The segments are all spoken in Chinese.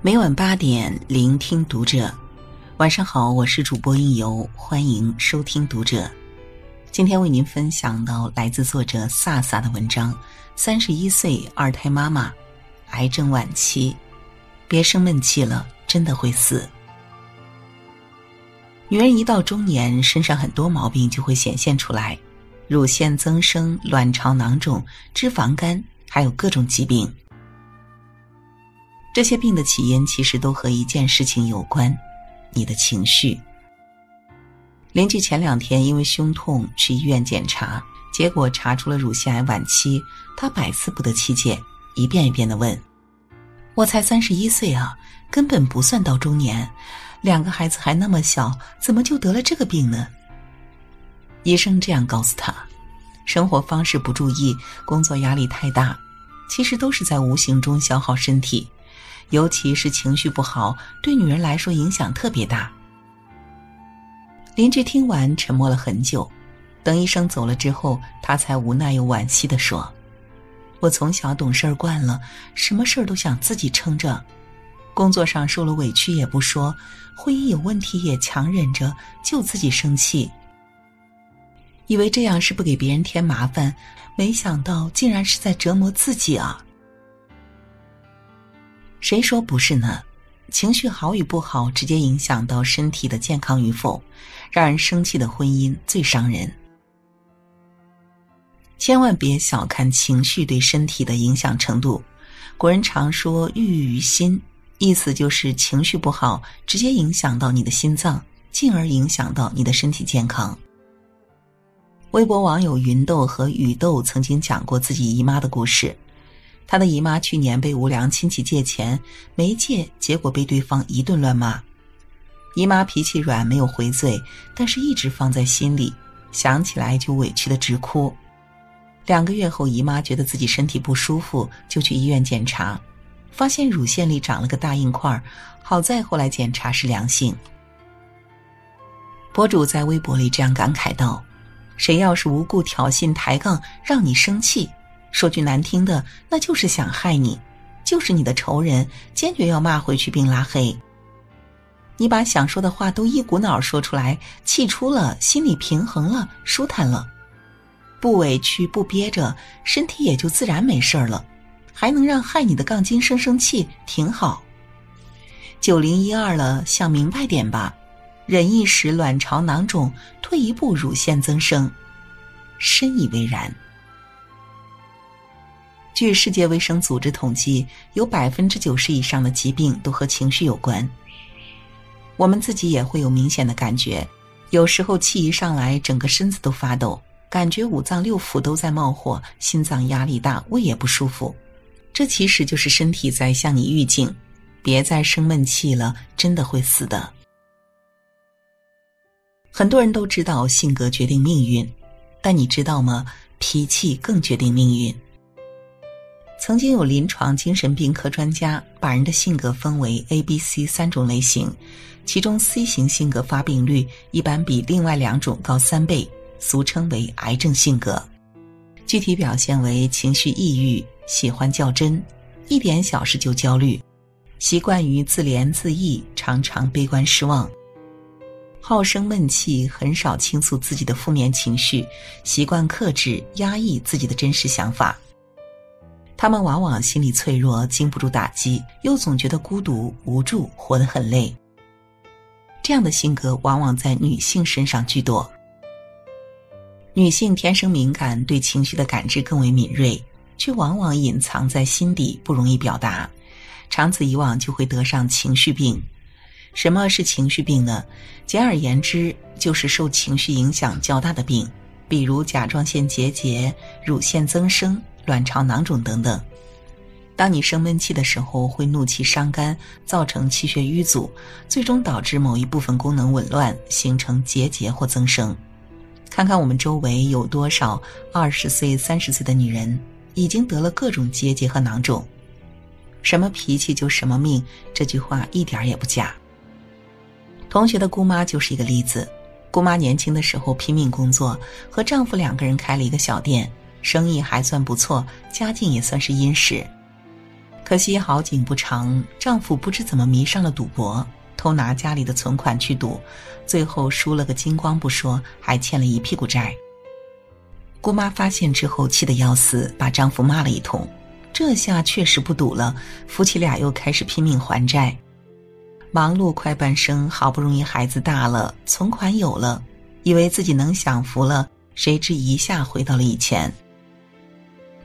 每晚八点，聆听读者。晚上好，我是主播应由，欢迎收听读者。今天为您分享到来自作者飒飒的文章：三十一岁二胎妈妈，癌症晚期，别生闷气了，真的会死。女人一到中年，身上很多毛病就会显现出来，乳腺增生、卵巢囊肿、脂肪肝，还有各种疾病。这些病的起因其实都和一件事情有关，你的情绪。邻居前两天因为胸痛去医院检查，结果查出了乳腺癌晚期，他百思不得其解，一遍一遍的问：“我才三十一岁啊，根本不算到中年，两个孩子还那么小，怎么就得了这个病呢？”医生这样告诉他：“生活方式不注意，工作压力太大，其实都是在无形中消耗身体。”尤其是情绪不好，对女人来说影响特别大。邻居听完沉默了很久，等医生走了之后，他才无奈又惋惜的说：“我从小懂事儿惯了，什么事儿都想自己撑着，工作上受了委屈也不说，婚姻有问题也强忍着，就自己生气。以为这样是不给别人添麻烦，没想到竟然是在折磨自己啊！”谁说不是呢？情绪好与不好，直接影响到身体的健康与否。让人生气的婚姻最伤人。千万别小看情绪对身体的影响程度。古人常说“郁郁于心”，意思就是情绪不好，直接影响到你的心脏，进而影响到你的身体健康。微博网友云豆和雨豆曾经讲过自己姨妈的故事。他的姨妈去年被无良亲戚借钱，没借，结果被对方一顿乱骂。姨妈脾气软，没有回嘴，但是一直放在心里，想起来就委屈的直哭。两个月后，姨妈觉得自己身体不舒服，就去医院检查，发现乳腺里长了个大硬块，好在后来检查是良性。博主在微博里这样感慨道：“谁要是无故挑衅抬杠，让你生气。”说句难听的，那就是想害你，就是你的仇人，坚决要骂回去并拉黑。你把想说的话都一股脑说出来，气出了，心里平衡了，舒坦了，不委屈不憋着，身体也就自然没事儿了，还能让害你的杠精生生气，挺好。九零一二了，想明白点吧，忍一时卵巢囊肿，退一步乳腺增生，深以为然。据世界卫生组织统计，有百分之九十以上的疾病都和情绪有关。我们自己也会有明显的感觉，有时候气一上来，整个身子都发抖，感觉五脏六腑都在冒火，心脏压力大，胃也不舒服。这其实就是身体在向你预警，别再生闷气了，真的会死的。很多人都知道性格决定命运，但你知道吗？脾气更决定命运。曾经有临床精神病科专家把人的性格分为 A、B、C 三种类型，其中 C 型性格发病率一般比另外两种高三倍，俗称为癌症性格。具体表现为情绪抑郁，喜欢较真，一点小事就焦虑，习惯于自怜自艾，常常悲观失望，好生闷气，很少倾诉自己的负面情绪，习惯克制压抑自己的真实想法。他们往往心理脆弱，经不住打击，又总觉得孤独无助，活得很累。这样的性格往往在女性身上居多。女性天生敏感，对情绪的感知更为敏锐，却往往隐藏在心底，不容易表达，长此以往就会得上情绪病。什么是情绪病呢？简而言之，就是受情绪影响较大的病，比如甲状腺结节、乳腺增生。卵巢囊肿等等，当你生闷气的时候，会怒气伤肝，造成气血瘀阻，最终导致某一部分功能紊乱，形成结节或增生。看看我们周围有多少二十岁、三十岁的女人，已经得了各种结节和囊肿。什么脾气就什么命，这句话一点也不假。同学的姑妈就是一个例子。姑妈年轻的时候拼命工作，和丈夫两个人开了一个小店。生意还算不错，家境也算是殷实。可惜好景不长，丈夫不知怎么迷上了赌博，偷拿家里的存款去赌，最后输了个精光不说，还欠了一屁股债。姑妈发现之后气得要死，把丈夫骂了一通。这下确实不赌了，夫妻俩又开始拼命还债。忙碌快半生，好不容易孩子大了，存款有了，以为自己能享福了，谁知一下回到了以前。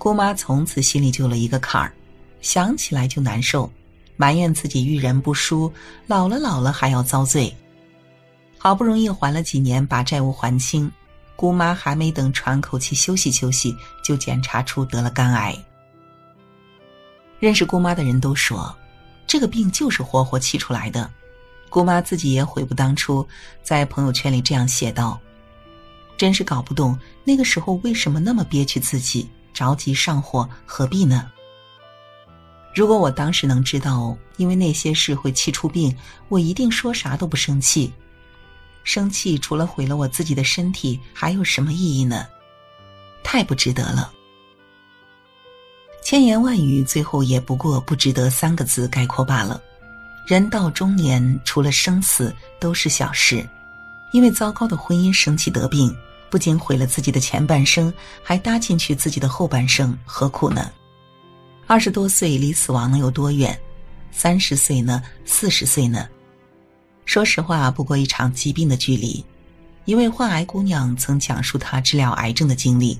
姑妈从此心里就了一个坎儿，想起来就难受，埋怨自己遇人不淑，老了老了还要遭罪。好不容易还了几年，把债务还清，姑妈还没等喘口气休息休息，就检查出得了肝癌。认识姑妈的人都说。这个病就是活活气出来的，姑妈自己也悔不当初，在朋友圈里这样写道：“真是搞不懂那个时候为什么那么憋屈自己，着急上火，何必呢？如果我当时能知道，因为那些事会气出病，我一定说啥都不生气。生气除了毁了我自己的身体，还有什么意义呢？太不值得了。”千言万语，最后也不过不值得三个字概括罢了。人到中年，除了生死都是小事。因为糟糕的婚姻生气得病，不仅毁了自己的前半生，还搭进去自己的后半生，何苦呢？二十多岁离死亡能有多远？三十岁呢？四十岁呢？说实话，不过一场疾病的距离。一位患癌姑娘曾讲述她治疗癌症的经历。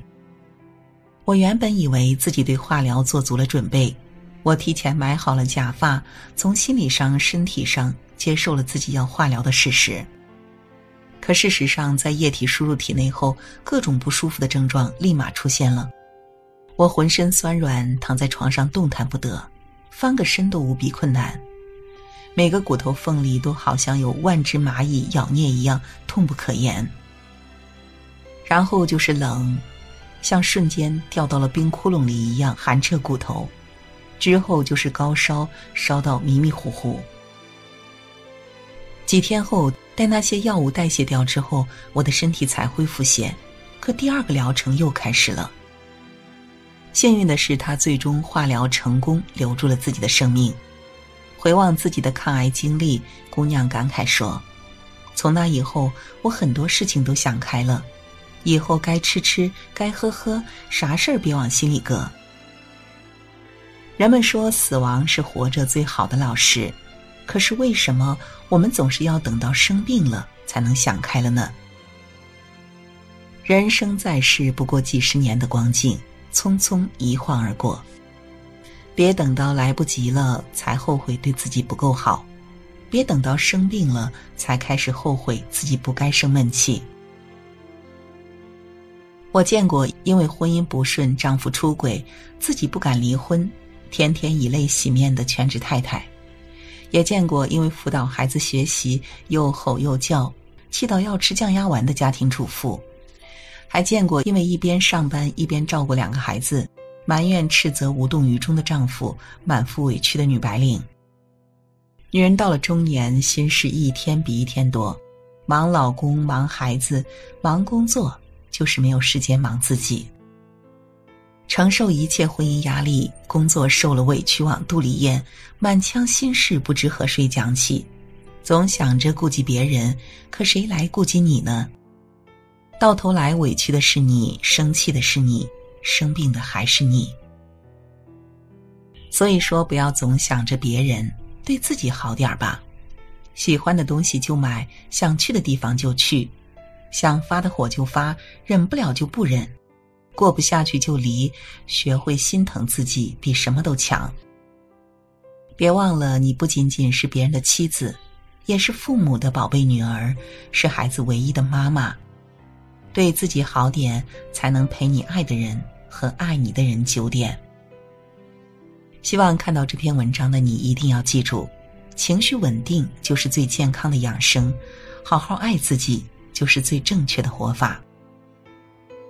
我原本以为自己对化疗做足了准备，我提前买好了假发，从心理上、身体上接受了自己要化疗的事实。可事实上，在液体输入体内后，各种不舒服的症状立马出现了。我浑身酸软，躺在床上动弹不得，翻个身都无比困难，每个骨头缝里都好像有万只蚂蚁咬啮一样，痛不可言。然后就是冷。像瞬间掉到了冰窟窿里一样寒彻骨头，之后就是高烧，烧到迷迷糊糊。几天后，待那些药物代谢掉之后，我的身体才恢复些。可第二个疗程又开始了。幸运的是，他最终化疗成功，留住了自己的生命。回望自己的抗癌经历，姑娘感慨说：“从那以后，我很多事情都想开了。”以后该吃吃，该喝喝，啥事儿别往心里搁。人们说死亡是活着最好的老师，可是为什么我们总是要等到生病了才能想开了呢？人生在世不过几十年的光景，匆匆一晃而过。别等到来不及了才后悔对自己不够好，别等到生病了才开始后悔自己不该生闷气。我见过因为婚姻不顺，丈夫出轨，自己不敢离婚，天天以泪洗面的全职太太；也见过因为辅导孩子学习又吼又叫，气到要吃降压丸的家庭主妇；还见过因为一边上班一边照顾两个孩子，埋怨斥责无动于衷的丈夫，满腹委屈的女白领。女人到了中年，心事一天比一天多，忙老公，忙孩子，忙工作。就是没有时间忙自己，承受一切婚姻压力，工作受了委屈往肚里咽，满腔心事不知和谁讲起，总想着顾及别人，可谁来顾及你呢？到头来委屈的是你，生气的是你，生病的还是你。所以说，不要总想着别人，对自己好点儿吧。喜欢的东西就买，想去的地方就去。想发的火就发，忍不了就不忍，过不下去就离。学会心疼自己，比什么都强。别忘了，你不仅仅是别人的妻子，也是父母的宝贝女儿，是孩子唯一的妈妈。对自己好点，才能陪你爱的人和爱你的人久点。希望看到这篇文章的你一定要记住，情绪稳定就是最健康的养生，好好爱自己。就是最正确的活法。